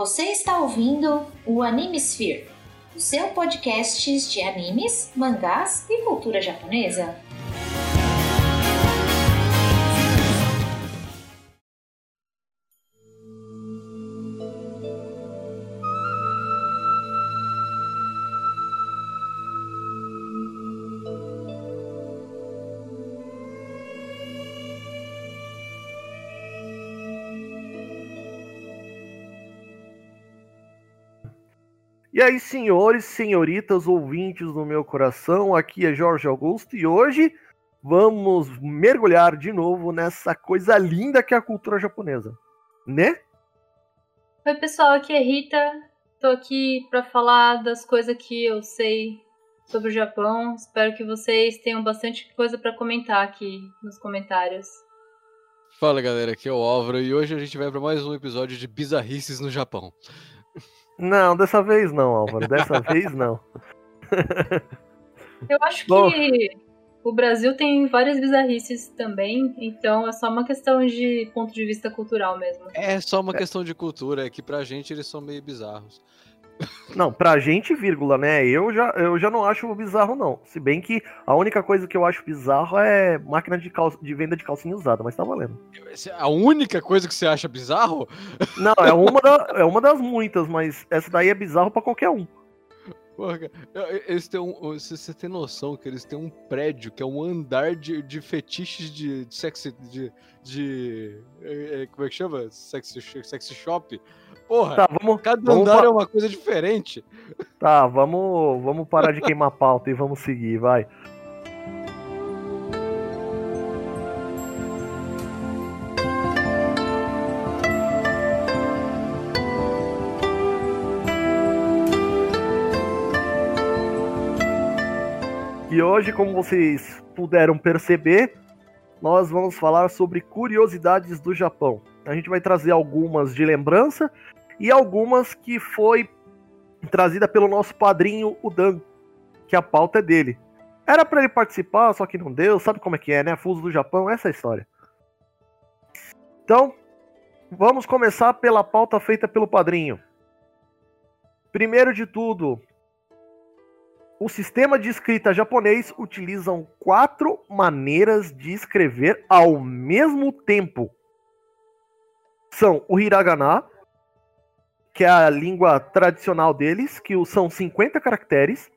Você está ouvindo o Animesphere, o seu podcast de animes, mangás e cultura japonesa. E aí, senhores, senhoritas, ouvintes do meu coração, aqui é Jorge Augusto e hoje vamos mergulhar de novo nessa coisa linda que é a cultura japonesa, né? Oi, pessoal, aqui é Rita. Tô aqui para falar das coisas que eu sei sobre o Japão. Espero que vocês tenham bastante coisa para comentar aqui nos comentários. Fala galera, aqui é o Álvaro e hoje a gente vai para mais um episódio de Bizarrices no Japão. Não, dessa vez não, Álvaro. Dessa vez não. Eu acho Bom. que o Brasil tem várias bizarrices também, então é só uma questão de ponto de vista cultural mesmo. É só uma questão de cultura, é que pra gente eles são meio bizarros. Não, pra gente, vírgula, né? Eu já, eu já não acho bizarro, não. Se bem que a única coisa que eu acho bizarro é máquina de, de venda de calcinha usada, mas tá valendo. A única coisa que você acha bizarro? Não, é uma, da- é uma das muitas, mas essa daí é bizarro pra qualquer um. Porra, eles têm um, você tem noção que eles têm um prédio que é um andar de, de fetiches de, de sexy. De, de. eh, eh, Como é que chama? Sexy, sexy shop? Porra, Tá, vamos. cada vamos andar é uma coisa diferente. Tá, vamos, vamos parar de queimar pauta e vamos seguir, vai. E hoje, como vocês puderam perceber, nós vamos falar sobre curiosidades do Japão. A gente vai trazer algumas de lembrança e algumas que foi trazida pelo nosso padrinho, o Dan, que a pauta é dele. Era pra ele participar, só que não deu, sabe como é que é, né? Fuso do Japão, essa é a história. Então, vamos começar pela pauta feita pelo padrinho. Primeiro de tudo, o sistema de escrita japonês utilizam quatro maneiras de escrever ao mesmo tempo. São o hiragana, que é a língua tradicional deles, que são 50 caracteres.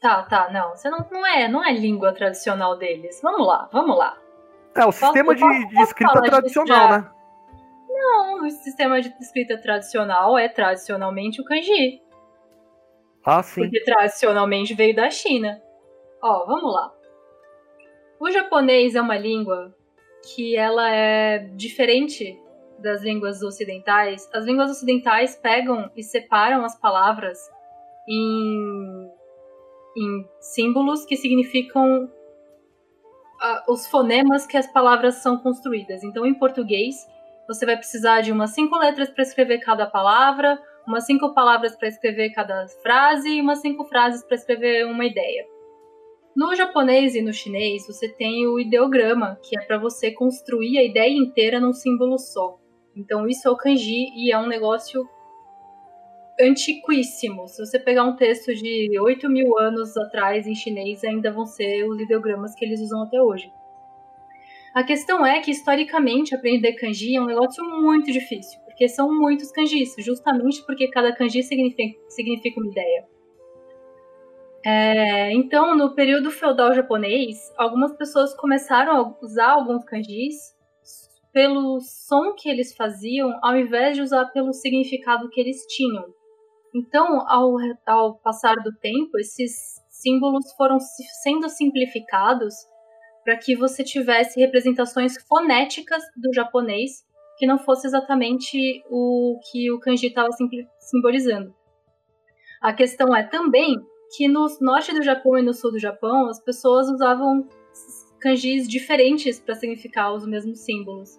Tá, tá, não. Você não, não é, não é língua tradicional deles. Vamos lá, vamos lá. É o sistema posso- de, de posso escrita falar disso tradicional, já? né? Não, o sistema de escrita tradicional é tradicionalmente o kanji. Ah, sim. Porque tradicionalmente veio da China. Ó, vamos lá. O japonês é uma língua que ela é diferente das línguas ocidentais. As línguas ocidentais pegam e separam as palavras em, em símbolos que significam ah, os fonemas que as palavras são construídas. Então, em português, você vai precisar de umas cinco letras para escrever cada palavra, umas cinco palavras para escrever cada frase e umas cinco frases para escrever uma ideia. No japonês e no chinês, você tem o ideograma, que é para você construir a ideia inteira num símbolo só. Então, isso é o kanji e é um negócio antiquíssimo. Se você pegar um texto de 8 mil anos atrás em chinês, ainda vão ser os ideogramas que eles usam até hoje. A questão é que, historicamente, aprender kanji é um negócio muito difícil, porque são muitos kanjis, justamente porque cada kanji significa, significa uma ideia. É, então, no período feudal japonês, algumas pessoas começaram a usar alguns kanjis pelo som que eles faziam, ao invés de usar pelo significado que eles tinham. Então, ao, ao passar do tempo, esses símbolos foram se- sendo simplificados para que você tivesse representações fonéticas do japonês que não fosse exatamente o que o kanji estava simbolizando. A questão é também que no norte do Japão e no sul do Japão as pessoas usavam kanjis diferentes para significar os mesmos símbolos,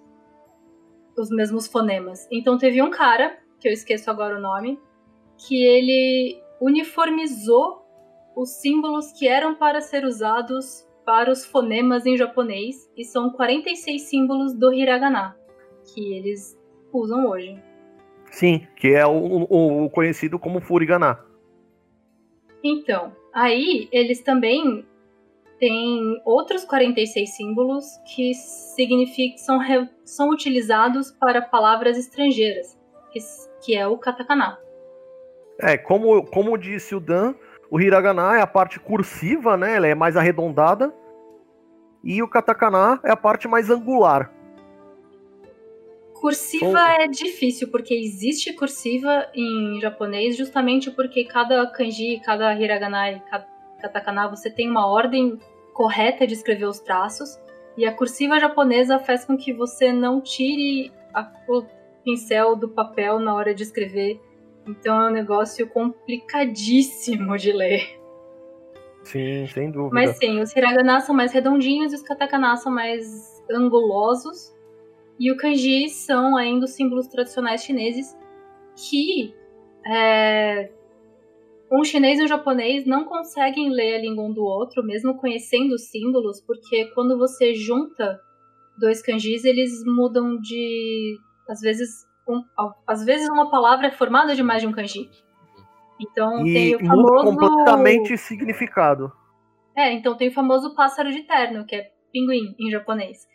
os mesmos fonemas. Então teve um cara, que eu esqueço agora o nome, que ele uniformizou os símbolos que eram para ser usados para os fonemas em japonês, e são 46 símbolos do hiragana que eles usam hoje. Sim, que é o, o- o conhecido como Furigana. Então, aí eles também têm outros 46 símbolos que significam são, são utilizados para palavras estrangeiras, que, que é o katakana. É, como, como disse o Dan, o hiragana é a parte cursiva, né? Ela é mais arredondada. E o katakana é a parte mais angular. Cursiva Ou- é difícil, porque existe cursiva em japonês justamente porque cada kanji, cada hiragana e cada katakana você tem uma ordem correta de escrever os traços. E a cursiva japonesa faz com que você não tire a- o pincel do papel na hora de escrever. Então é um negócio complicadíssimo de ler. Sim, sem dúvida. Mas sim, os hiragana são mais redondinhos e os katakana são mais angulosos. E o kanji são ainda os símbolos tradicionais chineses que é, um chinês e um japonês não conseguem ler a língua um do outro, mesmo conhecendo os símbolos, porque quando você junta dois kanjis, eles mudam de. Às vezes, um- às vezes uma palavra é formada de mais de um kanji. Então tem E o muda famoso. completamente significado. É, então tem o famoso pássaro de terno, que é pinguim em japonês.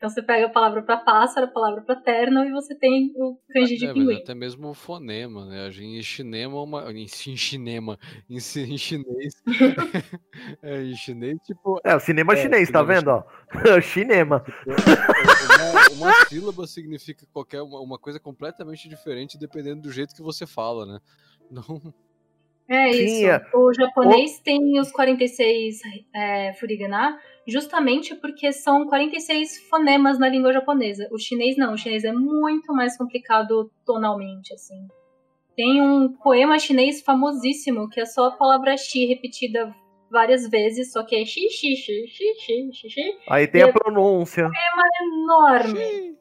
Então você pega a palavra para pássaro, a palavra para terno e você tem o kanji de É, mas pinguim. até mesmo o fonema, né? A gente em cinema, uma, em, em cinema, em, em chinês, é, em chinês, tipo, É, o cinema É, chinês, tá vendo? Ó? Cinema. uma, uma sílaba significa qualquer uma, uma coisa completamente diferente dependendo do jeito que você fala, né? Não, É Sim, isso. é. O japonês tem os 46 é, furigana justamente porque são 46 fonemas na língua japonesa. O chinês não, o chinês é muito mais complicado tonalmente, assim. Tem um poema chinês famosíssimo que é só a palavra xi repetida várias vezes, só que é xi, xi, xi, xi, xi, xi, xi, Aí tem a pronúncia. enorme.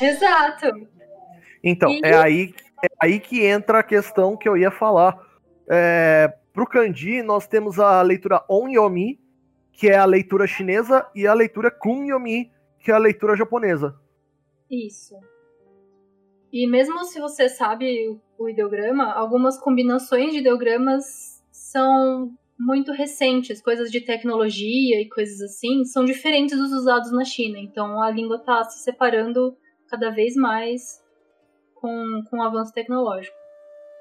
Exato. Então, E- é aí, é aí que entra a questão que eu ia falar. É, pro kanji, nós temos a leitura onyomi, que é a leitura chinesa, e a leitura kunyomi, que é a leitura japonesa. Isso. E mesmo se você sabe o- o ideograma, algumas combinações de ideogramas são muito recentes, coisas de tecnologia e coisas assim, são diferentes dos usados na China. Então a língua está se separando cada vez mais com, com o avanço tecnológico.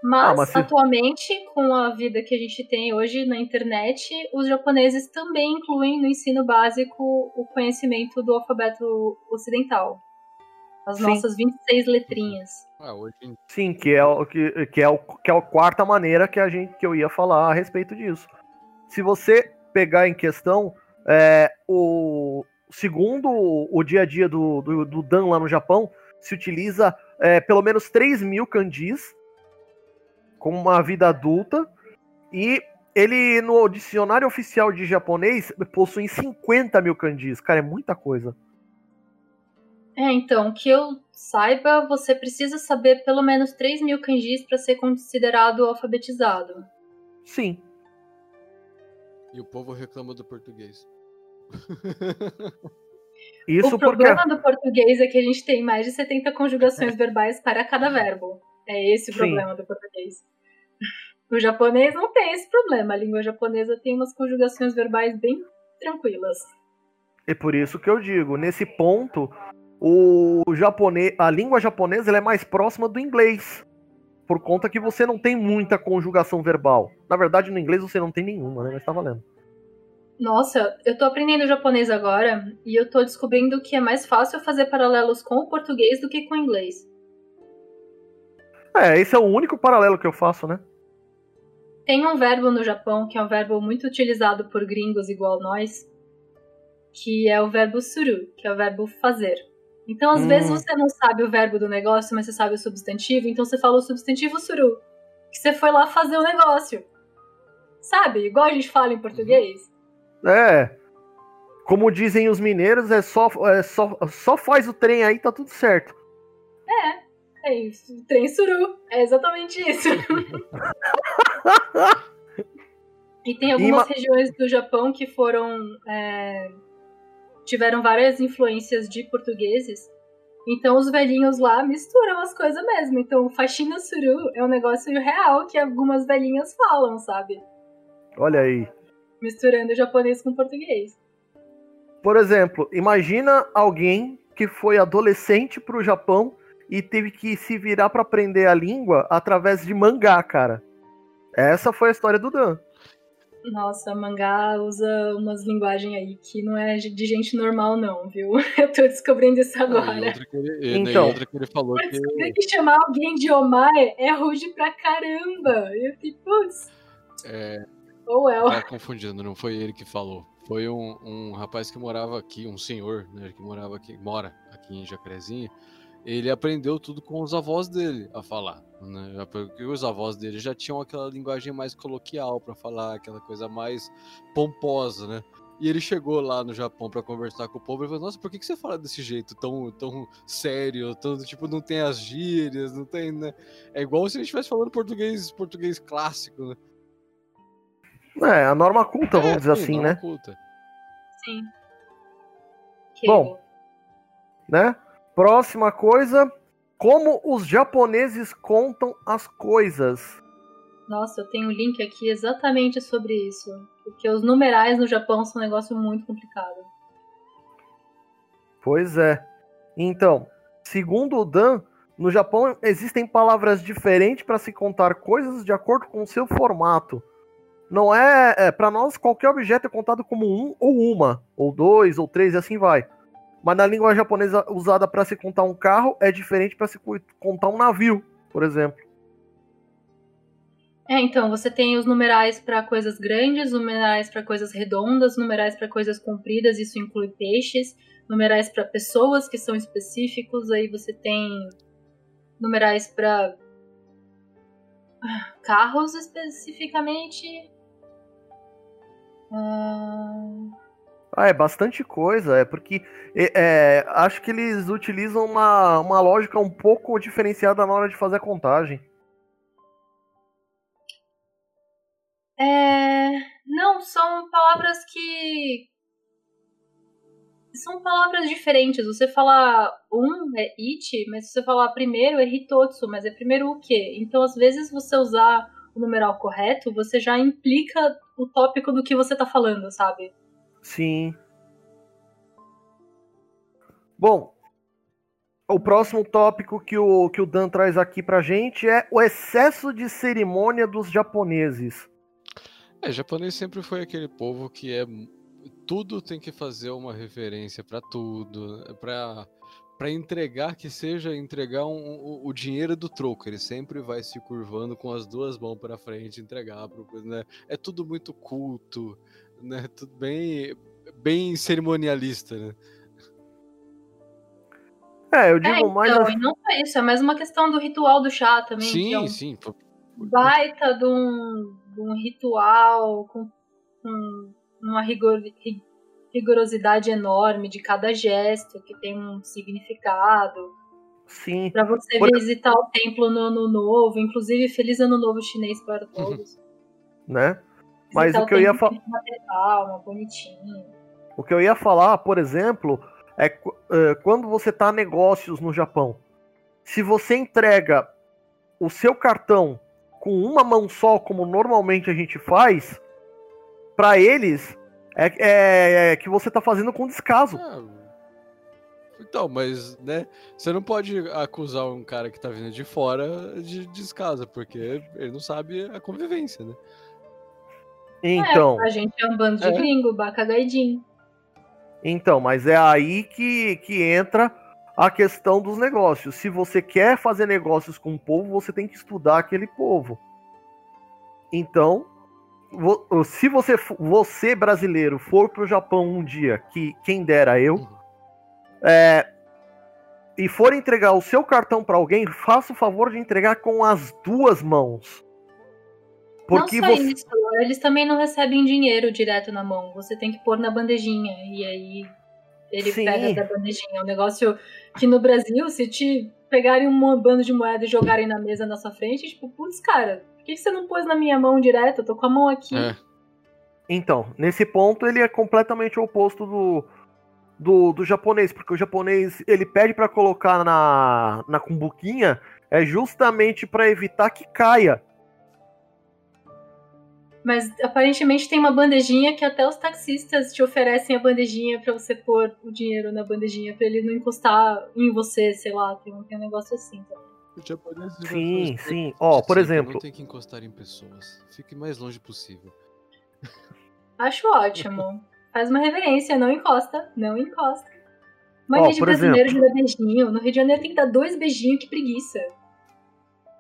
Mas, Ah, mas se- atualmente, com a vida que a gente tem hoje na internet, os japoneses também incluem no ensino básico o conhecimento do alfabeto ocidental. As Sim. nossas 26 letrinhas. ah, hoje em Sim, que é, o, que, que, é o, que é a quarta maneira que, a gente, que eu ia falar a respeito disso. Se você pegar em questão, é, o segundo o dia a dia do, do, do Dan lá no Japão, se utiliza é, pelo menos 3 mil kanjis com uma vida adulta e ele no dicionário oficial de japonês possui 50 mil kanjis. Cara, é muita coisa. É, então, que eu saiba, você precisa saber pelo menos 3 mil kanjis para ser considerado alfabetizado. Sim. E o povo reclama do português. Isso o porque. problema do português é que a gente tem mais de 70 conjugações verbais para cada verbo. É esse o Sim. problema do português. O japonês não tem esse problema. A língua japonesa tem umas conjugações verbais bem tranquilas. É por isso que eu digo, nesse ponto, o japonês, a língua japonesa é mais próxima do inglês. Por conta que você não tem muita conjugação verbal. Na verdade, no inglês você não tem nenhuma, né? Mas tá valendo. Nossa, eu tô aprendendo japonês agora e eu tô descobrindo que é mais fácil fazer paralelos com o português do que com o inglês. É, esse é o único paralelo que eu faço, né? Tem um verbo no Japão que é um verbo muito utilizado por gringos igual nós, que é o verbo suru, que é o verbo fazer. Então, às Hum. vezes você não sabe o verbo do negócio, mas você sabe o substantivo, então você fala o substantivo suru, que você foi lá fazer o negócio. Sabe? Igual a gente fala em português. É. Como dizem os mineiros, é só, é só, só faz o trem aí, tá tudo certo. É isso, trem suru. É exatamente isso. e tem algumas ma- regiões do Japão que foram. é, tiveram várias influências de portugueses. Então os velhinhos lá misturam as coisas mesmo. Então faxina suru é um negócio real que algumas velhinhas falam, sabe? Olha aí. Misturando japonês com português. Por exemplo, imagina alguém que foi adolescente pro Japão e teve que se virar para aprender a língua através de mangá, cara. Essa foi a história do Dan. Nossa, mangá usa umas linguagens aí que não é de gente normal, não, viu? Eu tô descobrindo isso agora. E que ele, Então. outra que ele falou que. que chamar alguém de Omae é rude pra caramba. Eu fiquei, putz, É, ou é. tá confundindo, não foi ele que falou. Foi um, um rapaz que morava aqui, um senhor, né? Que morava aqui, mora aqui em Jacarezinho. Ele aprendeu tudo com os avós dele a falar, né? Porque os avós dele já tinham aquela linguagem mais coloquial pra falar, aquela coisa mais pomposa, né? E ele chegou lá no Japão pra conversar com o povo e falou: Nossa, por que, que você fala desse jeito tão, tão sério? Tão, tipo, não tem as gírias, não tem, né? É igual se a gente estivesse falando português, português clássico, né? É, a norma culta, vamos É, dizer sim, assim, não né? oculta. Sim. Bom. né? Próxima coisa, como os japoneses contam as coisas. Nossa, eu tenho um link aqui exatamente sobre isso. Porque os numerais no Japão são um negócio muito complicado. Pois é. Então, segundo o Dan, no Japão existem palavras diferentes para se contar coisas de acordo com o seu formato. Não é, é para nós qualquer objeto é contado como um ou uma, ou dois ou três e assim vai. Mas na língua japonesa usada para se contar um carro é diferente para se contar um navio, por exemplo. É, então, você tem os numerais para coisas grandes, numerais para coisas redondas, numerais para coisas compridas, isso inclui peixes, numerais para pessoas que são específicos, aí você tem numerais para carros especificamente. Ah, é bastante coisa, é porque é, é, acho que eles utilizam uma, uma lógica um pouco diferenciada na hora de fazer a contagem. É, não, são palavras que. São palavras diferentes. Você falar um é it, mas você falar primeiro é hitotsu, mas é primeiro o quê? Então, às vezes, você usar o numeral correto, você já implica o tópico do que você tá falando, sabe? Sim. Bom, o próximo tópico que o, que o Dan traz aqui pra gente é o excesso de cerimônia dos japoneses. É, japonês sempre foi aquele povo que é tudo tem que fazer uma referência pra tudo, pra para entregar que seja entregar um- o- o dinheiro do troco, ele sempre vai se curvando com as duas mãos pra frente, entregar pro, né? É tudo muito culto, né? Tudo bem bem cerimonialista, né? É, eu É, digo mais. então, assim- e não só isso, é mais uma questão do ritual do chá também, que é um Sim, sim. baita de um, de um ritual com, com uma rigor- ri- rigorosidade enorme de cada gesto, que tem um significado. Sim. Pra você Por- visitar o templo no ano novo, inclusive Feliz Ano Novo Chinês para todos. né? Mas o que eu ia templo fa- tem que bater palma, bonitinho. O que eu ia falar, por exemplo, é eh, quando você tá negócios no Japão. Se você entrega o seu cartão com uma mão só, como normalmente a gente faz, pra eles é, é- é que você tá fazendo com descaso. Ah, então, mas, né, você não pode acusar um cara que tá vindo de fora de descasa, porque ele não sabe a convivência, né? Então, A gente é um bando de É. gringo, bacagaidinho. então, mas é aí que, que entra a questão dos negócios. Se você quer fazer negócios com o povo, você tem que estudar aquele povo. Então, se você, você brasileiro for pro Japão um dia, que quem dera eu, Uhum. é, e for entregar o seu cartão para alguém, faça o favor de entregar com as duas mãos. Porque não só você. isso, eles também não recebem dinheiro direto na mão. Você tem que pôr na bandejinha. E aí ele Sim. pega da bandejinha. É um negócio que no Brasil, se te pegarem um bando de moeda e jogarem na mesa na sua frente, tipo, putz, cara, por que você não pôs na minha mão direto? Eu tô com a mão aqui. É. Então, nesse ponto ele é completamente o oposto do, do, do japonês, porque o japonês ele pede para colocar na, na cumbuquinha é justamente para evitar que caia. Mas aparentemente tem uma bandejinha que até os taxistas te oferecem a bandejinha para você pôr o dinheiro na bandejinha para ele não encostar em você, sei lá, tem um, tem um negócio assim. Tá? Sim, sim. Ó, oh, por exemplo. Não tem que encostar em pessoas. Fique mais longe possível. Acho ótimo. Faz uma reverência, não encosta, não encosta. Mania oh, de brasileiro exemplo, de dar beijinho. No Rio de Janeiro tem que dar dois beijinhos, que preguiça.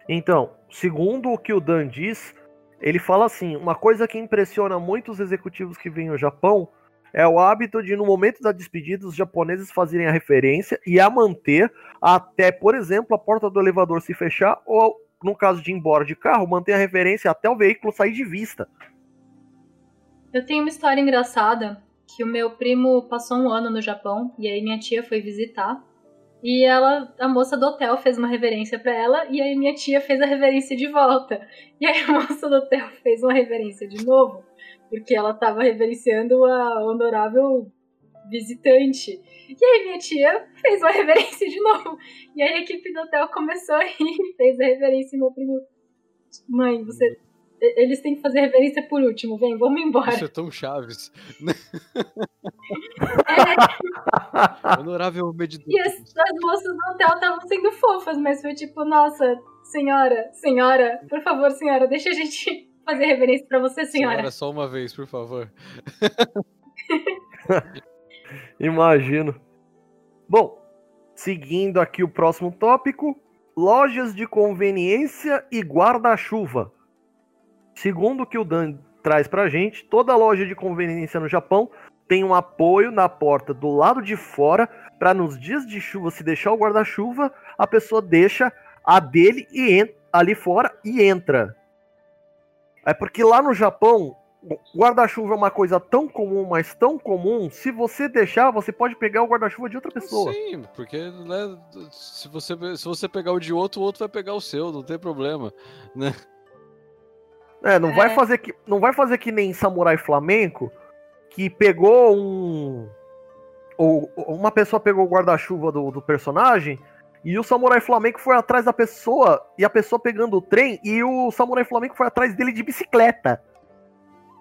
Então, segundo o que o Dan diz, ele fala assim: uma coisa que impressiona muitos executivos que vêm ao Japão é o hábito de, no momento da despedida, os japoneses fazerem a referência e a manter até, por exemplo, a porta do elevador se fechar ou, no caso de ir embora de carro, manter a referência até o veículo sair de vista. Eu tenho uma história engraçada que o meu primo passou um ano no Japão e aí minha tia foi visitar e ela, a moça do hotel fez uma reverência para ela e aí minha tia fez a reverência de volta. E aí a moça do hotel fez uma reverência de novo, porque ela estava reverenciando a honorável visitante. E aí minha tia fez uma reverência de novo. E aí a equipe do hotel começou a rir fez a reverência e meu primo Mãe, você eles têm que fazer reverência por último. Vem, vamos embora. Isso é tão Chaves. É. Honorável medidor. E as, as moças do hotel estavam sendo fofas, mas foi tipo, nossa, senhora, senhora, por favor, senhora, deixa a gente fazer reverência pra você, senhora. Senhora, só uma vez, por favor. Imagino. Bom, seguindo aqui o próximo tópico: lojas de conveniência e guarda-chuva. Segundo o que o Dan traz pra gente, toda loja de conveniência no Japão tem um apoio na porta do lado de fora para nos dias de chuva, se deixar o guarda-chuva, a pessoa deixa a dele e ali fora e entra. É porque lá no Japão, guarda-chuva é uma coisa tão comum, mas tão comum, se você deixar, você pode pegar o guarda-chuva de outra pessoa. Sim, porque né, se, você, se você pegar o de outro, o outro vai pegar o seu, não tem problema, né? É, não, é. Vai fazer que, não vai fazer que nem Samurai Flamenco, que pegou um. Ou uma pessoa pegou o guarda-chuva do, do personagem e o Samurai Flamenco foi atrás da pessoa e a pessoa pegando o trem e o Samurai Flamenco foi atrás dele de bicicleta.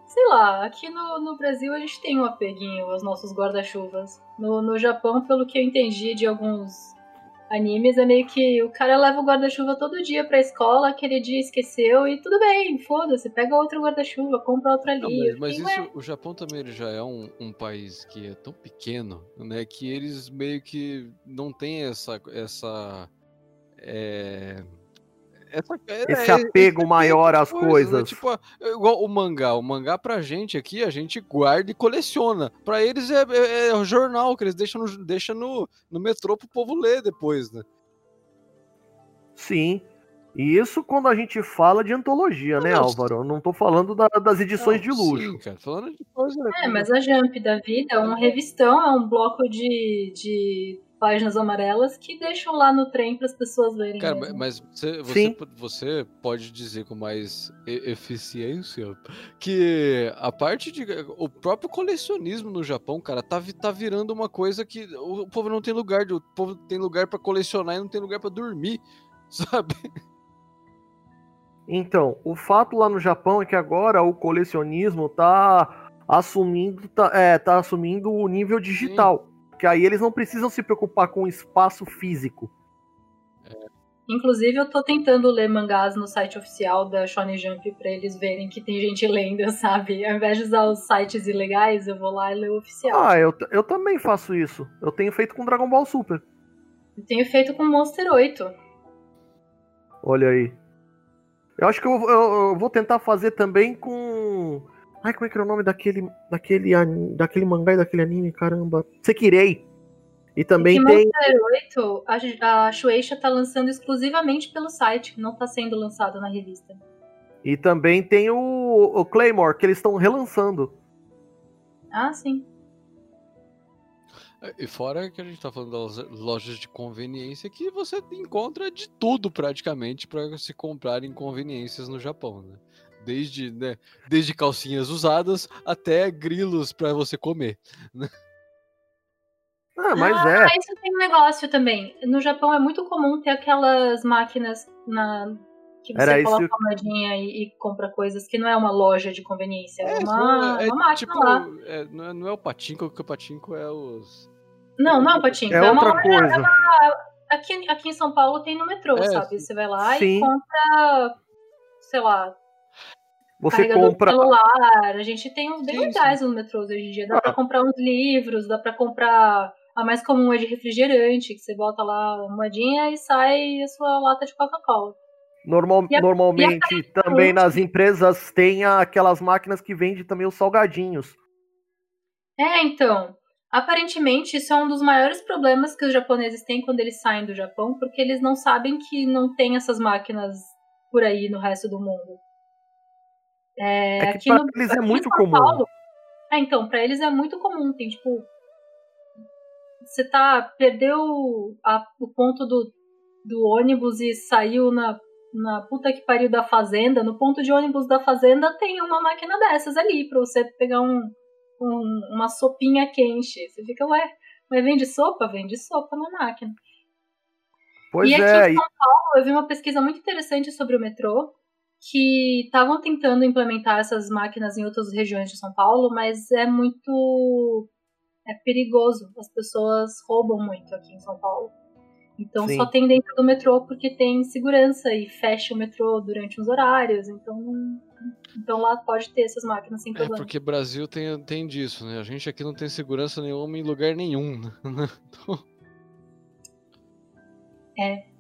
Sei lá, aqui no, no Brasil a gente tem um apeguinho aos nossos guarda-chuvas. No, no Japão, pelo que eu entendi de alguns animes é meio que o cara leva o guarda-chuva todo dia pra escola, aquele dia esqueceu e tudo bem, foda-se, pega outro guarda-chuva, compra outro ali. Não, mas, mas isso, o Japão também já é um, um, país que é tão pequeno, né, que eles meio que não tem essa. essa é essa, é, esse apego esse maior às né? coisas. Né? Tipo, é igual o mangá. O mangá pra gente aqui, a gente guarda e coleciona. Pra eles é, é, é o jornal que eles deixam, no, deixam no, no metrô pro povo ler depois, né? Sim. E isso quando a gente fala de antologia, né, Álvaro? Eu não tô falando da, das edições não, de luxo. Sim, cara, falando de coisa. É, mas a Jump da vida é um revistão, é um bloco de, de páginas amarelas que deixam lá no trem para as pessoas verem. Cara, mesmo. mas você, você, você, pode dizer com mais eficiência que a parte de. O próprio colecionismo no Japão, cara, tá, tá virando uma coisa que o povo não tem lugar. O povo tem lugar para colecionar e não tem lugar para dormir, sabe? Então, o fato lá no Japão é que agora o colecionismo tá assumindo, tá, é, tá assumindo o nível digital. Sim porque aí eles não precisam se preocupar com o espaço físico. Inclusive, eu tô tentando ler mangás no site oficial da Shonen Jump pra eles verem que tem gente lendo, sabe? Ao invés de usar os sites ilegais, eu vou lá e ler o oficial. Ah, eu, eu também faço isso. Eu tenho feito com Dragon Ball Super. Eu tenho feito com Monster 8. Olha aí. Eu acho que eu, eu, eu vou tentar fazer também com Ai, como é que era o nome daquele, daquele, daquele mangá e daquele anime? Caramba. Sekirei. E também e tem. Monster 8, a, a Shueisha tá lançando exclusivamente pelo site, não tá sendo lançado na revista. E também tem o, o Claymore, que eles estão relançando. Ah, sim. E fora que a gente tá falando das lojas de conveniência, que você encontra de tudo praticamente para se comprar em conveniências no Japão, né? Desde, né, desde calcinhas usadas até grilos para você comer. Né? Ah, mas ah, é. isso tem um negócio também. No Japão é muito comum ter aquelas máquinas na que você Era coloca isso- a moedinha e, e compra coisas que não é uma loja de conveniência, é, É, uma, é uma máquina tipo, lá. é, não, é, não é o patinco, porque o patinco é os. Não, não é um patinco. É uma outra loja- coisa. Aqui, aqui em São Paulo tem no metrô, É, sabe? Você vai lá sim. e compra, sei lá, Você compra. celular. A gente tem uns bem Sim, legais nos metrôs hoje em dia. Dá Ah. pra comprar uns livros, dá pra comprar. A mais comum é de refrigerante, que você bota lá uma moedinha e sai a sua lata de Coca-Cola. Normal, a- normalmente também nas empresas tem aquelas máquinas que vendem também os salgadinhos. É, então. Aparentemente, isso é um dos maiores problemas que os japoneses têm quando eles saem do Japão, porque eles não sabem que não tem essas máquinas por aí no resto do mundo. É, É que aqui pra no, eles é muito comum. Paulo- é, então, pra eles é muito comum. Tem, tipo. Você tá. Perdeu a- o ponto do, do ônibus e saiu na, na puta que pariu da fazenda. No ponto de ônibus da fazenda tem uma máquina dessas ali pra você pegar um, um- uma sopinha quente. Você fica, ué, mas vende sopa? Vende sopa na máquina. Pois e aqui é, em São Paulo, eu vi uma pesquisa muito interessante sobre o metrô, que estavam tentando implementar essas máquinas em outras regiões de São Paulo, mas é muito é perigoso. As pessoas roubam muito aqui em São Paulo. Então Sim. só tem dentro do metrô porque tem segurança e fecha o metrô durante uns horários. Então, então lá pode ter essas máquinas sem É, problema. porque Brasil tem, tem disso, né? A gente aqui não tem segurança nenhuma em lugar nenhum, né? Então,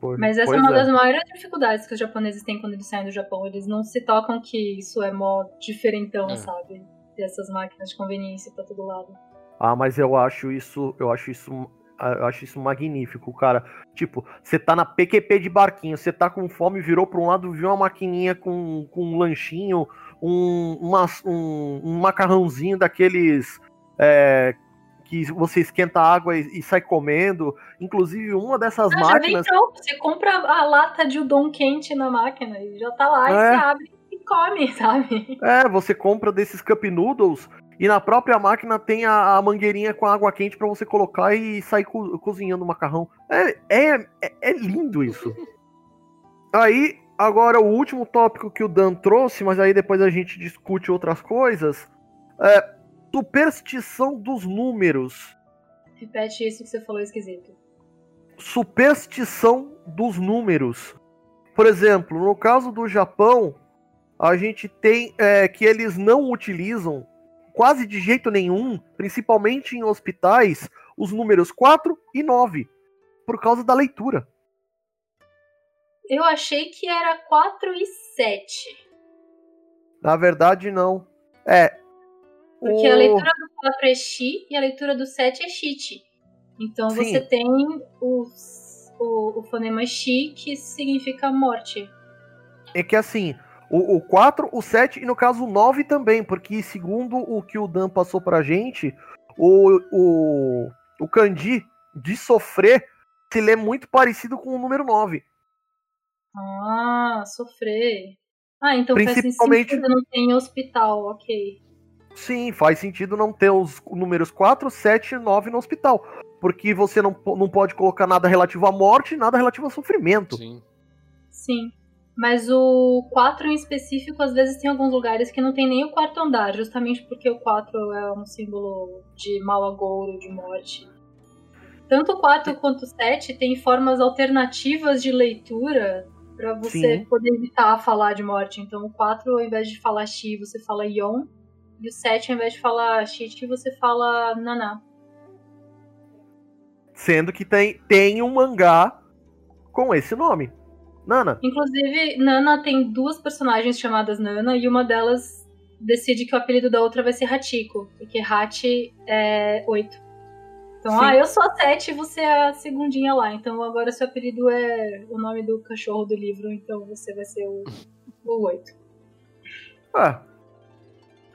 pois- Mas essa é pois uma das maiores dificuldades que os japoneses têm quando eles saem do Japão. Eles não se tocam que isso é mó diferentão, É. sabe? Ter essas máquinas de conveniência pra todo lado. Ah, mas eu acho isso, eu acho isso, eu acho isso magnífico, cara. Tipo, você tá na PQP de barquinho, você tá com fome, virou pra um lado, viu uma maquininha com, com um lanchinho, um, uma- um, um macarrãozinho daqueles é, que você esquenta a água e, e sai comendo. Inclusive, uma dessas Ah, já vem máquinas. Você compra a lata de udon quente na máquina e já tá lá, e É. você abre e come, sabe? É, você compra desses cup noodles e na própria máquina tem a, a mangueirinha com água quente pra você colocar e sair co- cozinhando o macarrão. É, é, é, é lindo isso. Aí, agora o último tópico que o Dan trouxe, mas aí depois a gente discute outras coisas. É superstição dos números. Repete isso que você falou esquisito. superstição dos números. Por exemplo, no caso do Japão, a gente tem é, que eles não utilizam quase de jeito nenhum, principalmente em hospitais, os números 4 e 9, por causa da leitura. Eu achei que era 4 e 7. Na verdade, não. É. Porque o- a leitura do 4 é Shi e a leitura do 7 é Shit. Então Sim. você tem os- o, o fonema Shi, que significa morte. É que assim, o, o 4, o 7 e no caso o 9 também, porque segundo o que o Dan passou pra gente, o, o, o kanji de sofrer se lê muito parecido com o número 9. Ah, sofrer. Ah, então faz Principalmente- sentido não tem hospital, ok. Sim, faz sentido não ter os números 4, 7 e 9 no hospital. Porque você não, não pode colocar nada relativo à morte, nada relativo a sofrimento. sim. Sim. Mas o 4 em específico, às vezes tem alguns lugares que não tem nem o quarto andar, justamente porque o 4 é um símbolo de mau agouro, de morte. Tanto o 4 quanto o 7 tem formas alternativas de leitura pra você Sim. poder evitar falar de morte. Então o 4, ao invés de falar Shi, você fala Yon. E o 7, ao invés de falar Shit, você fala Naná. Sendo que tem, tem um mangá com esse nome. Nana. Inclusive, Nana tem duas personagens chamadas Nana e uma delas decide que o apelido da outra vai ser Hachiko, porque Hachi é 8. Então, Sim. ah, eu sou a 7 e você é a segundinha lá. Então agora seu apelido é o nome do cachorro do livro, então você vai ser o, o 8. Ah.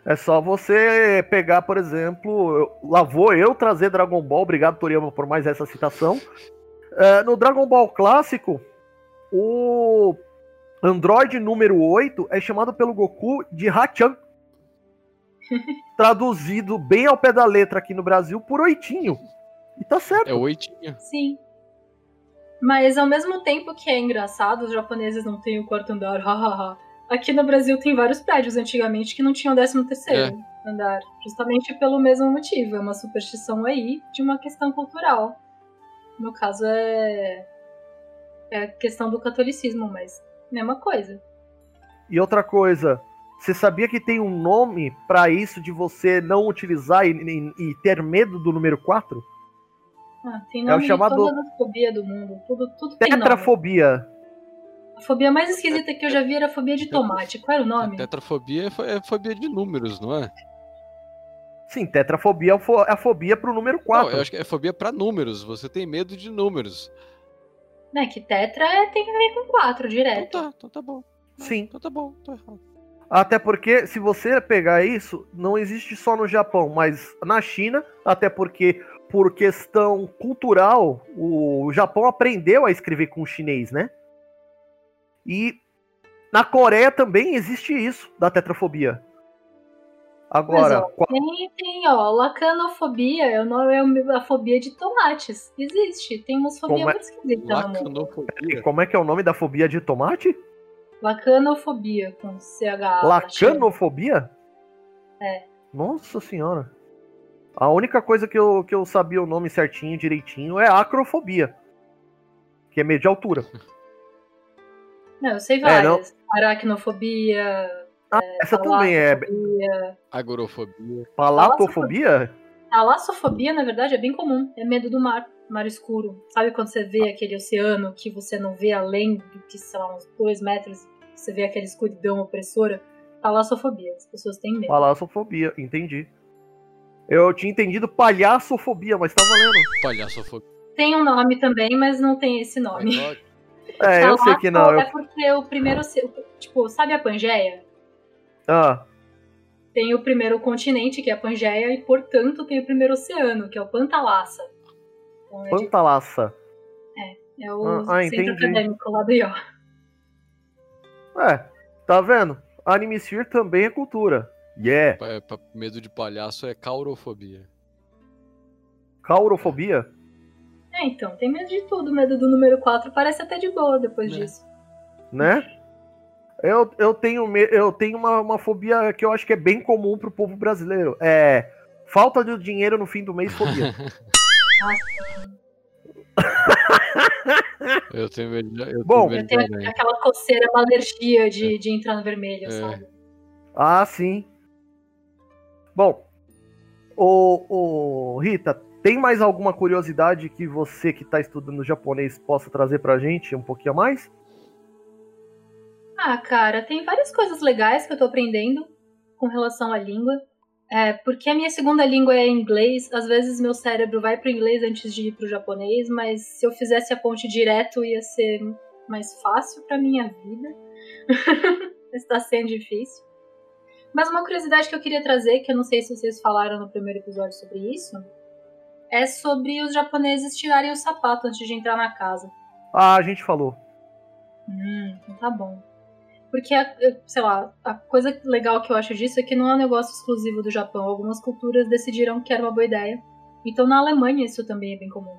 É só você pegar, por exemplo, eu- lá vou eu trazer Dragon Ball, obrigado Toriyama por mais essa citação. É, no Dragon Ball clássico, o Android número 8 é chamado pelo Goku de Hachan. Traduzido bem ao pé da letra aqui no Brasil por Oitinho. E tá certo. É oitinho. Sim. Mas ao mesmo tempo que é engraçado, os japoneses não têm o quarto andar, hahaha. Aqui no Brasil tem vários prédios antigamente que não tinham décimo terceiro andar. Justamente pelo mesmo motivo. É uma superstição aí de uma questão cultural. No caso é. É a questão do catolicismo, mas mesma coisa. E outra coisa, você sabia que tem um nome pra isso de você não utilizar e, e- e ter medo do número 4? Ah, tem É o nome chamado- de todas as fobias do mundo. Tudo, tudo tem nome. Tetrafobia. A fobia mais esquisita que eu já vi era a fobia de tomate. Qual era o A nome? tetrafobia é é fobia de números, não é? Sim, tetrafobia é a é a fobia pro número 4. Não, eu acho que é fobia pra números. Você tem medo de números. Né, que tetra é- tem a ver com quatro direto. Então tá, então tá bom. Sim. Então tá bom, tô errado. Até porque, se você pegar isso, não existe só no Japão, mas na China, até porque, por questão cultural, o Japão aprendeu a escrever com chinês, né? E na Coreia também existe isso, da tetrafobia. Agora, Mas, ó, qua- Tem, tem, ó, lacanofobia é o nome, é a fobia de tomates. Existe. Tem umas fobias Como é- muito esquisitas. Lacanofobia. como é que é o nome da fobia de tomate? Lacanofobia, com CH. Lacanofobia? É. Nossa senhora. A única coisa que eu, que eu sabia o nome certinho, direitinho, é acrofobia. Que é meio de altura. Não, eu sei É, várias. Aracnofobia, Ah, essa também é. Agorofobia. palatofobia? Talassofobia, na verdade, é bem comum. É medo do mar, mar escuro. Sabe quando você vê aquele oceano que você não vê além do que, sei lá, uns dois metros, você vê aquela escuridão opressora? Talassofobia. As pessoas têm medo. Palassofobia, entendi. Eu tinha entendido palhaçofobia, mas tá valendo. Palhaçofobia. Tem um nome também, mas não tem esse nome. É, eu sei que não. eu- É porque o primeiro. Tipo, sabe a Pangeia? Ah, Tem o primeiro continente, que é a Pangeia, e portanto tem o primeiro oceano, que é o Pantalassa. Então, é, de- Pantalassa. é o Ah, ah, centro entendi. acadêmico lá do IO. É, tá vendo? Animesphere também é cultura. Yeah. Pa- medo de palhaço é caurofobia. Caurofobia? É, então, tem medo de tudo. Medo do número 4 parece até de boa depois É. disso. né? Eu, eu tenho, me- eu tenho uma, uma fobia que eu acho que é bem comum pro povo brasileiro. É falta de dinheiro no fim do mês, fobia. Eu tenho medo de, eu Bom, tenho Eu tenho também. aquela coceira, uma alergia de, de entrar no vermelho, É. sabe? ah, sim. Bom, o, o Rita, tem mais alguma curiosidade que você que tá estudando japonês possa trazer pra gente um pouquinho a mais? Ah, cara, tem várias coisas legais que eu tô aprendendo com relação à língua. É, porque a minha segunda língua é inglês, às vezes meu cérebro vai pro inglês antes de ir pro japonês, mas se eu fizesse a ponte direto ia ser mais fácil pra minha vida. Está sendo difícil. Mas uma curiosidade que eu queria trazer, que eu não sei se vocês falaram no primeiro episódio sobre isso, é sobre os japoneses tirarem o sapato antes de entrar na casa. Ah, a gente falou. Hum, então tá bom. Porque, sei lá, a coisa legal que eu acho disso é que não é um negócio exclusivo do Japão. Algumas culturas decidiram que era uma boa ideia. Então na Alemanha isso também é bem comum.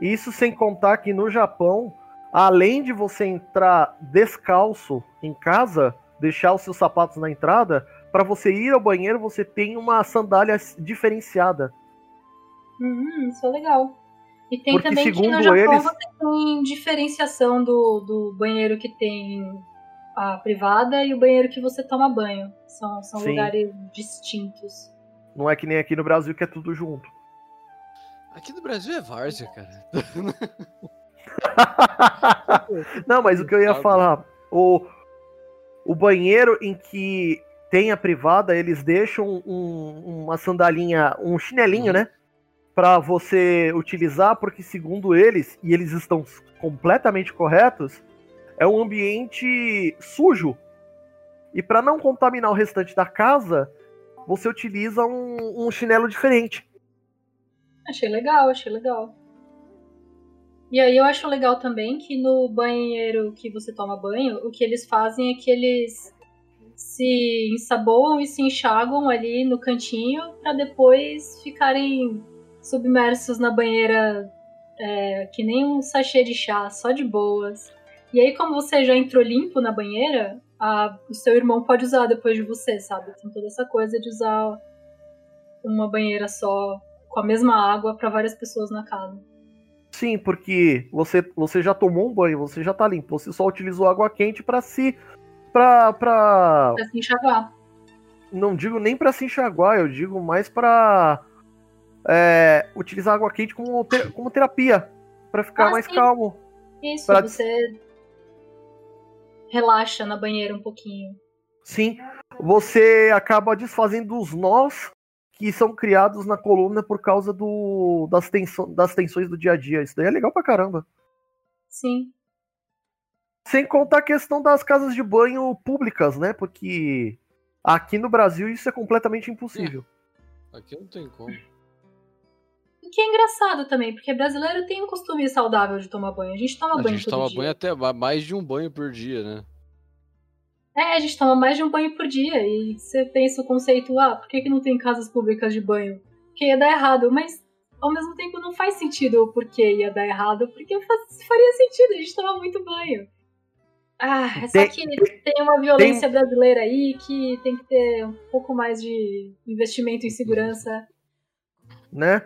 Isso sem contar que no Japão, além de você entrar descalço em casa, deixar os seus sapatos na entrada, para você ir ao banheiro você tem uma sandália diferenciada. Hum, isso é legal. E tem Porque também que no Japão eles- você tem diferenciação do, do banheiro que tem a privada e o banheiro que você toma banho. São, são Sim. lugares distintos. Não é que nem aqui no Brasil que é tudo junto. Aqui no Brasil é várzea, cara. Não, mas o que eu ia falar, o, o banheiro em que tem a privada, eles deixam um- uma sandalinha, um chinelinho, Uhum. né? Pra você utilizar, porque segundo eles, e eles estão completamente corretos, é um ambiente sujo. E para não contaminar o restante da casa, você utiliza um, um chinelo diferente. Achei legal, achei legal. E aí eu acho legal também que no banheiro que você toma banho, o que eles fazem é que eles se ensaboam e se enxaguam ali no cantinho pra depois ficarem submersos na banheira é, que nem um sachê de chá, só de boas. E aí, como você já entrou limpo na banheira, a, o seu irmão pode usar depois de você, sabe? Tem toda essa coisa de usar uma banheira só com a mesma água para várias pessoas na casa. Sim, porque você, você já tomou um banho, você já tá limpo, você só utilizou água quente para se pra, pra Pra se enxaguar. não digo nem para se enxaguar, eu digo mais para é, utilizar água quente como, te- como terapia, para ficar Ah, mais sim. calmo. Isso, Pra- você relaxa na banheira um pouquinho. Sim, você acaba desfazendo os nós que são criados na coluna por causa do, das, tensão, das tensões do dia a dia. Isso daí é legal pra caramba. Sim. Sem contar a questão das casas de banho públicas, né? Porque aqui no Brasil isso é completamente impossível. Aqui não tem como. Que é engraçado também, porque brasileiro tem um costume saudável de tomar banho. A gente toma A banho gente todo toma dia. banho até ma- mais de um banho por dia, né? É, a gente toma mais de um banho por dia. E você pensa o conceito, ah, por que, que não tem casas públicas de banho? Porque ia dar errado. Mas, ao mesmo tempo, não faz sentido o porquê ia dar errado. Porque faria sentido, a gente toma muito banho. Ah, é só Tem- que tem uma violência brasileira aí que tem que ter um pouco mais de investimento em segurança. né?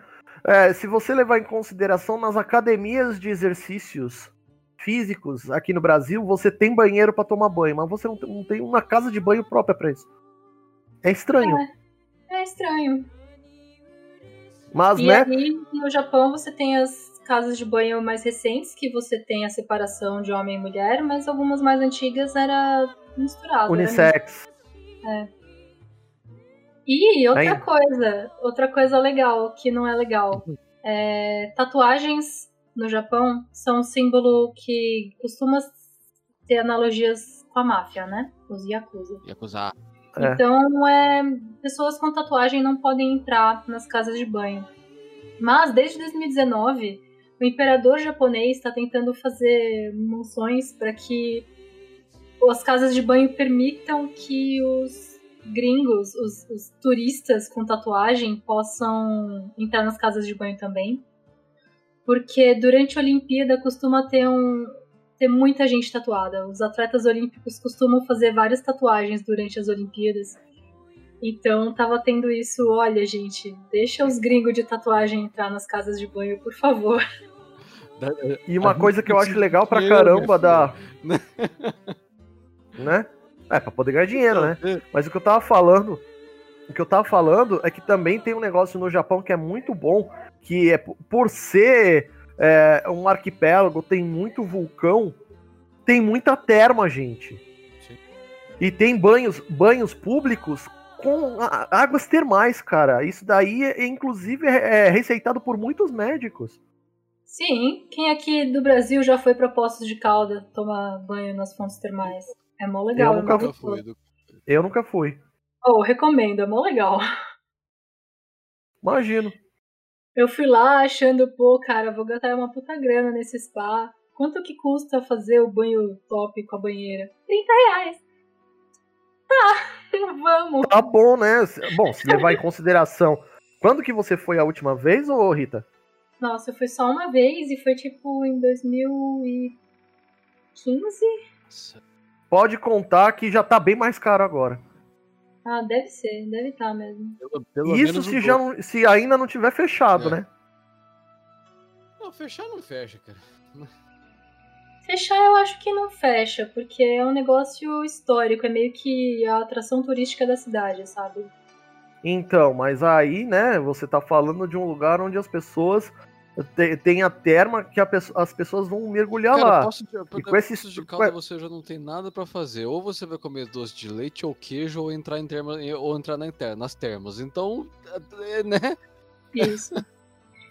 É, se você levar em consideração nas academias de exercícios físicos aqui no Brasil, você tem banheiro pra tomar banho, mas você não tem, não tem uma casa de banho própria pra isso. É estranho, É estranho. mas E né? aí, no Japão, você tem as casas de banho mais recentes, que você tem a separação de homem e mulher, mas algumas mais antigas era misturado. era Unissex. E outra Ainda. coisa, outra coisa legal, que não é legal. É, tatuagens no Japão são um símbolo que costuma ter analogias com a máfia, né? Os Yakuza. Yakuza. É. Então, é, pessoas com tatuagem não podem entrar nas casas de banho. Mas, desde 2019, o imperador japonês está tentando fazer moções para que as casas de banho permitam que os gringos, os, os turistas com tatuagem, possam entrar nas casas de banho também. Porque durante a Olimpíada costuma ter um, ter muita gente tatuada. Os atletas olímpicos costumam fazer várias tatuagens durante as Olimpíadas. Então tava tendo isso, olha, gente, deixa os gringos de tatuagem entrar nas casas de banho, por favor. E uma coisa que eu acho legal pra caramba da. né? É, pra poder ganhar dinheiro, né? Mas o que eu tava falando. O que eu tava falando é que também tem um negócio no Japão que é muito bom, que é por ser é, um arquipélago, tem muito vulcão, tem muita terma, gente. Sim. E tem banhos, banhos públicos com águas termais, cara. Isso daí, é, inclusive, é é receitado por muitos médicos. Sim, quem aqui do Brasil já foi pra Poços de Calda tomar banho nas fontes termais? É mó legal. Eu é nunca Nunca gostoso. fui. do- Eu nunca fui. Oh, recomendo, é mó legal. Imagino. Eu fui lá achando, pô, cara, vou gastar uma puta grana nesse spa. Quanto que custa fazer o banho top com a banheira? 30 reais. Tá, vamos. Tá bom, né? Bom, se levar em consideração. Quando que você foi a última vez, ô Rita? Nossa, eu fui só uma vez e foi tipo em 2015? Pode contar que já tá bem mais caro agora. Ah, deve ser, deve estar mesmo. Pelo, pelo Isso menos se, já não- se ainda não tiver fechado, É. né? Não, fechar não fecha, cara. Fechar eu acho que não fecha, porque é um negócio histórico, é meio que a atração turística da cidade, sabe? Então, mas aí, né, você tá falando de um lugar onde as pessoas tem a terma que a as pessoas vão mergulhar Cara, lá. posso de, E com esse- Poços de calda você já não tem nada pra fazer. Ou você vai comer doce de leite ou queijo ou entrar em terma, ou entrar na inter- nas termas. Então, é, né? Isso.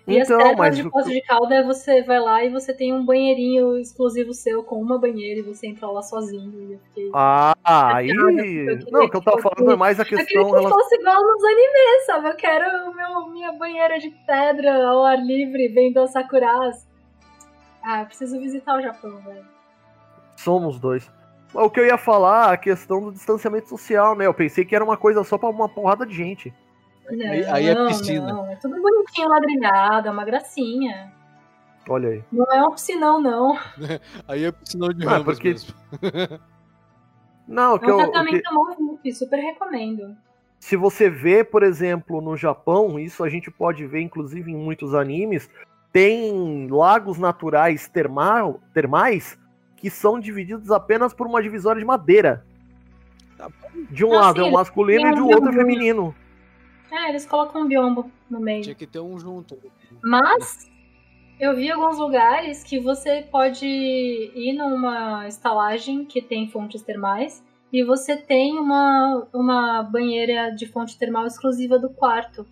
E as Então, termas mas de Poço de Calda, você vai lá e você tem um banheirinho exclusivo seu com uma banheira e você entra lá sozinho. Eu fiquei... Ah, aí. Eu Não, o que eu tava que falando é mais a Eu queria questão. que rela- fosse igual nos animes, sabe? Eu quero o meu, minha banheira de pedra ao ar livre, vendo as sakuras. Ah, eu preciso visitar o Japão, velho. Somos dois. O que eu ia falar, a questão do distanciamento social, né? Eu pensei que era uma coisa só pra uma porrada de gente. Não, Aí- aí é piscina. Não, é tudo bonitinho ladrilhado, é uma gracinha. Olha aí. Não é um piscinão, não. Aí é piscinão de Ah, ramos porque- mesmo. Não, É que um eu, o que- tratamento Movup, super recomendo. se você vê, por exemplo, no Japão, isso a gente pode ver inclusive em muitos animes, tem lagos naturais termal, termais que são divididos apenas por uma divisória de madeira. De um Ah, lado sim, é o masculino e de um outro é biombo. feminino. É, eles colocam um biombo no meio. Tinha que ter um junto. Mas eu vi alguns lugares que você pode ir numa estalagem que tem fontes termais e você tem uma, uma banheira de fonte termal exclusiva do quarto.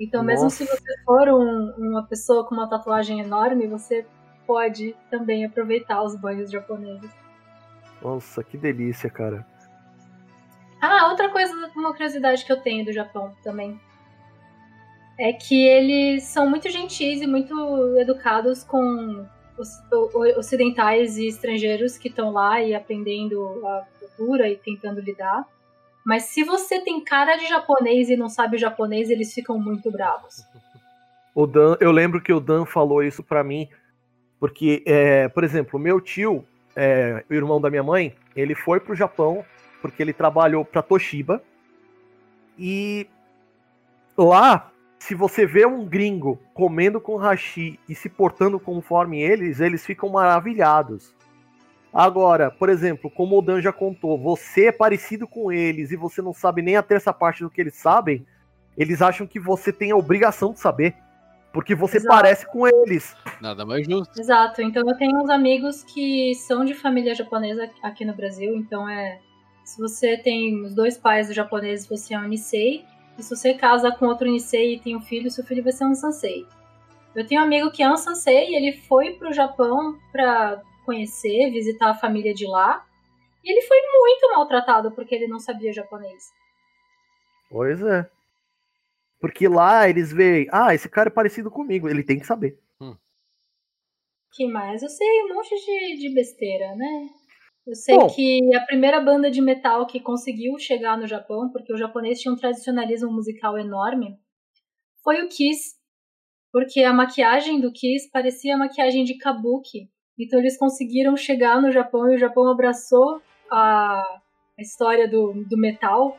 Então, mesmo Nossa. se você for um- uma pessoa com uma tatuagem enorme, você pode também aproveitar os banhos japoneses. Nossa, que delícia, cara. Ah, outra coisa, uma curiosidade que eu tenho do Japão também. É que eles são muito gentis e muito educados com os ocidentais e estrangeiros que estão lá e aprendendo a cultura e tentando lidar. Mas se você tem cara de japonês e não sabe o japonês, eles ficam muito bravos. O Dan, eu lembro que o Dan falou isso pra mim, porque, é, por exemplo, meu tio, é, o irmão da minha mãe, ele foi pro Japão porque ele trabalhou pra Toshiba e lá, se você vê um gringo comendo com hashi e se portando conforme eles, eles ficam maravilhados. Agora, por exemplo, como o Dan já contou, você é parecido com eles e você não sabe nem a terça parte do que eles sabem, eles acham que você tem a obrigação de saber. Porque você Exato. parece com eles. Nada mais justo. Exato. Então eu tenho uns amigos que são de família japonesa aqui no Brasil. Então é. Se você tem os dois pais japoneses, você é um Nisei. E se você casa com outro Nisei e tem um filho, seu filho vai ser um Sansei. Eu tenho um amigo que é um Sansei e ele foi pro Japão pra conhecer, visitar a família de lá. E ele foi muito maltratado porque ele não sabia japonês. Pois é. Porque lá eles veem, ah, esse cara é parecido comigo, ele tem que saber. Que mais? Eu sei um monte de, de besteira, né? Eu sei Bom. que a primeira banda de metal que conseguiu chegar no Japão, porque o japonês tinha um tradicionalismo musical enorme, foi o Kiss. Porque a maquiagem do Kiss parecia a maquiagem de kabuki. Então eles conseguiram chegar no Japão e o Japão abraçou a, a história do, do metal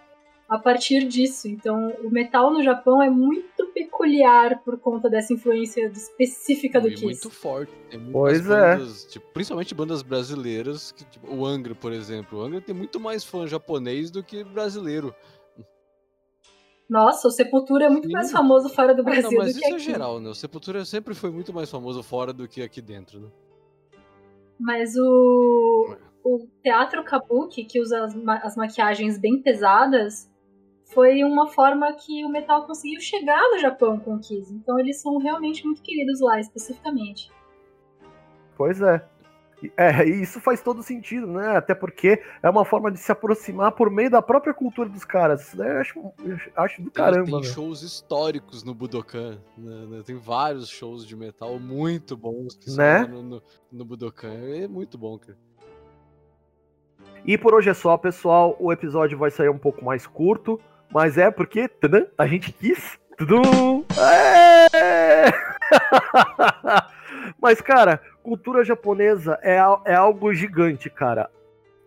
a partir disso. Então o metal no Japão é muito peculiar por conta dessa influência específica do E Kiss. muito forte. Tem muitas Pois é. bandas, tipo, principalmente bandas brasileiras, que, tipo, o Angra, por exemplo. O Angra tem muito mais fã japonês do que brasileiro. Nossa, o Sepultura é muito Sim. mais famoso fora do Ah, Brasil não, mas do isso que é aqui. geral, né? O Sepultura sempre foi muito mais famoso fora do que aqui dentro, né? Mas o, o teatro kabuki, que usa as, ma- as maquiagens bem pesadas, foi uma forma que o metal conseguiu chegar no Japão com o Kiss. Então eles são realmente muito queridos lá, especificamente. Pois é. E- É, e isso faz todo sentido, né? Até porque é uma forma de se aproximar por meio da própria cultura dos caras. Isso daí eu acho, eu acho do Tem, caramba, tem velho. shows históricos no Budokan. né, né? Tem vários shows de metal muito bons que Né? são no, no, no Budokan. É muito bom, cara. E por hoje é só, pessoal. O episódio vai sair um pouco mais curto, mas é porque a gente quis. É! mas, cara, cultura japonesa é, é algo gigante, cara.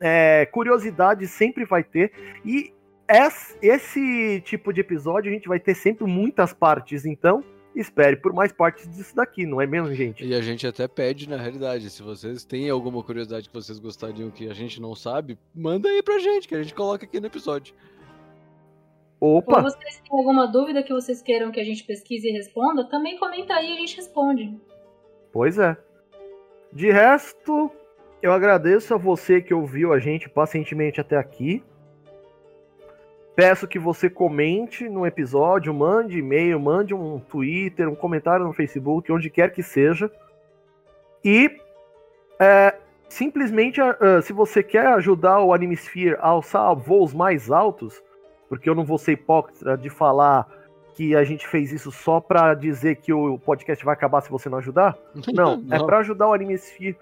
É, curiosidade sempre vai ter. E es- esse tipo de episódio a gente vai ter sempre muitas partes. Então, espere por mais partes disso daqui, não é mesmo, gente? E a gente até pede, na realidade, se vocês têm alguma curiosidade que vocês gostariam que a gente não sabe, manda aí pra gente, que a gente coloca aqui no episódio. Ou Opa! vocês têm alguma dúvida que vocês queiram que a gente pesquise e responda, também comenta aí e a gente responde. Pois é. De resto, eu agradeço a você que ouviu a gente pacientemente até aqui. Peço que você comente no episódio, mande e-mail, mande um Twitter, um comentário no Facebook, onde quer que seja. E é, simplesmente, ah, se você quer ajudar o Animesphere a alçar voos mais altos, porque eu não vou ser hipócrita de falar que a gente fez isso só pra dizer que o podcast vai acabar se você não ajudar. Não, é pra ajudar o Animesphere.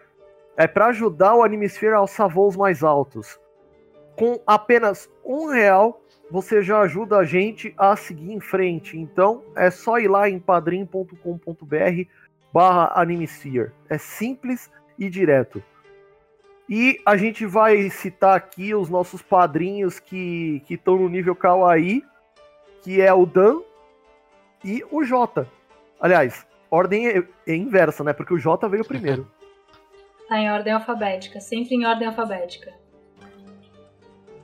É pra ajudar o Animesphere a alçar voos mais altos. Com apenas um real, você já ajuda a gente a seguir em frente. Então é só ir lá em padrim.com.br barra Animesphere. É simples e direto. E a gente vai citar aqui os nossos padrinhos que estão no nível Kawaii, que é o Dan e o Jota. Aliás, ordem é, é inversa, né? Porque o Jota veio primeiro. Tá em ordem alfabética, sempre em ordem alfabética.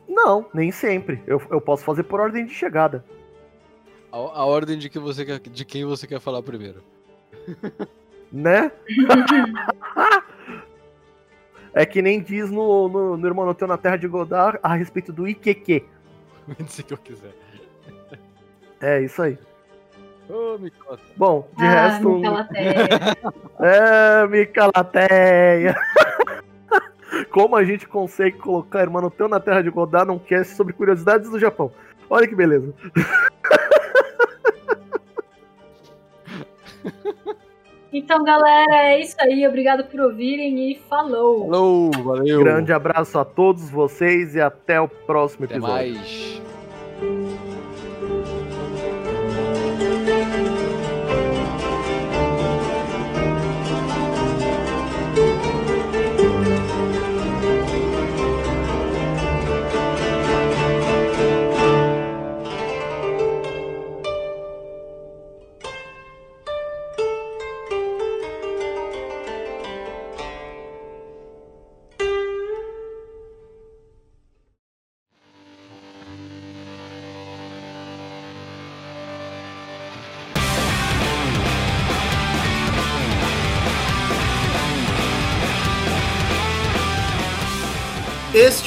Não, nem sempre. Eu, eu posso fazer por ordem de chegada. A, a ordem de, que você quer, de quem você quer falar primeiro. né? é que nem diz no, no, no Irmão Teu na Terra de Godard a respeito do IQQ. Se que eu quiser. É, isso aí. Ô, oh, Bom, de ah, resto. Micalateia. é, Micalateia. Como a gente consegue colocar Irmão Teu na Terra de Godard num cast sobre curiosidades do Japão. Olha que beleza. Então, galera, é isso aí. Obrigado por ouvirem e falou. Falou, valeu. Grande abraço a todos vocês e até o próximo até episódio. Mais.